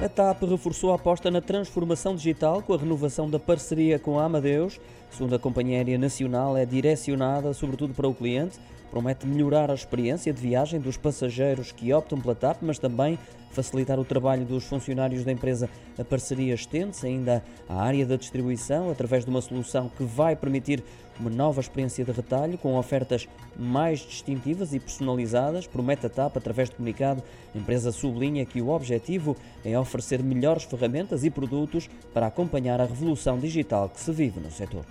A TAP reforçou a aposta na transformação digital com a renovação da parceria com a Amadeus. Segundo a Companhia Aérea Nacional, é direcionada sobretudo para o cliente, promete melhorar a experiência de viagem dos passageiros que optam pela TAP, mas também facilitar o trabalho dos funcionários da empresa. A parceria estende-se ainda à área da distribuição através de uma solução que vai permitir uma nova experiência de retalho com ofertas mais distintivas e personalizadas. Promete a TAP através de comunicado. A empresa sublinha que o objetivo é oferecer melhores ferramentas e produtos para acompanhar a revolução digital que se vive no setor.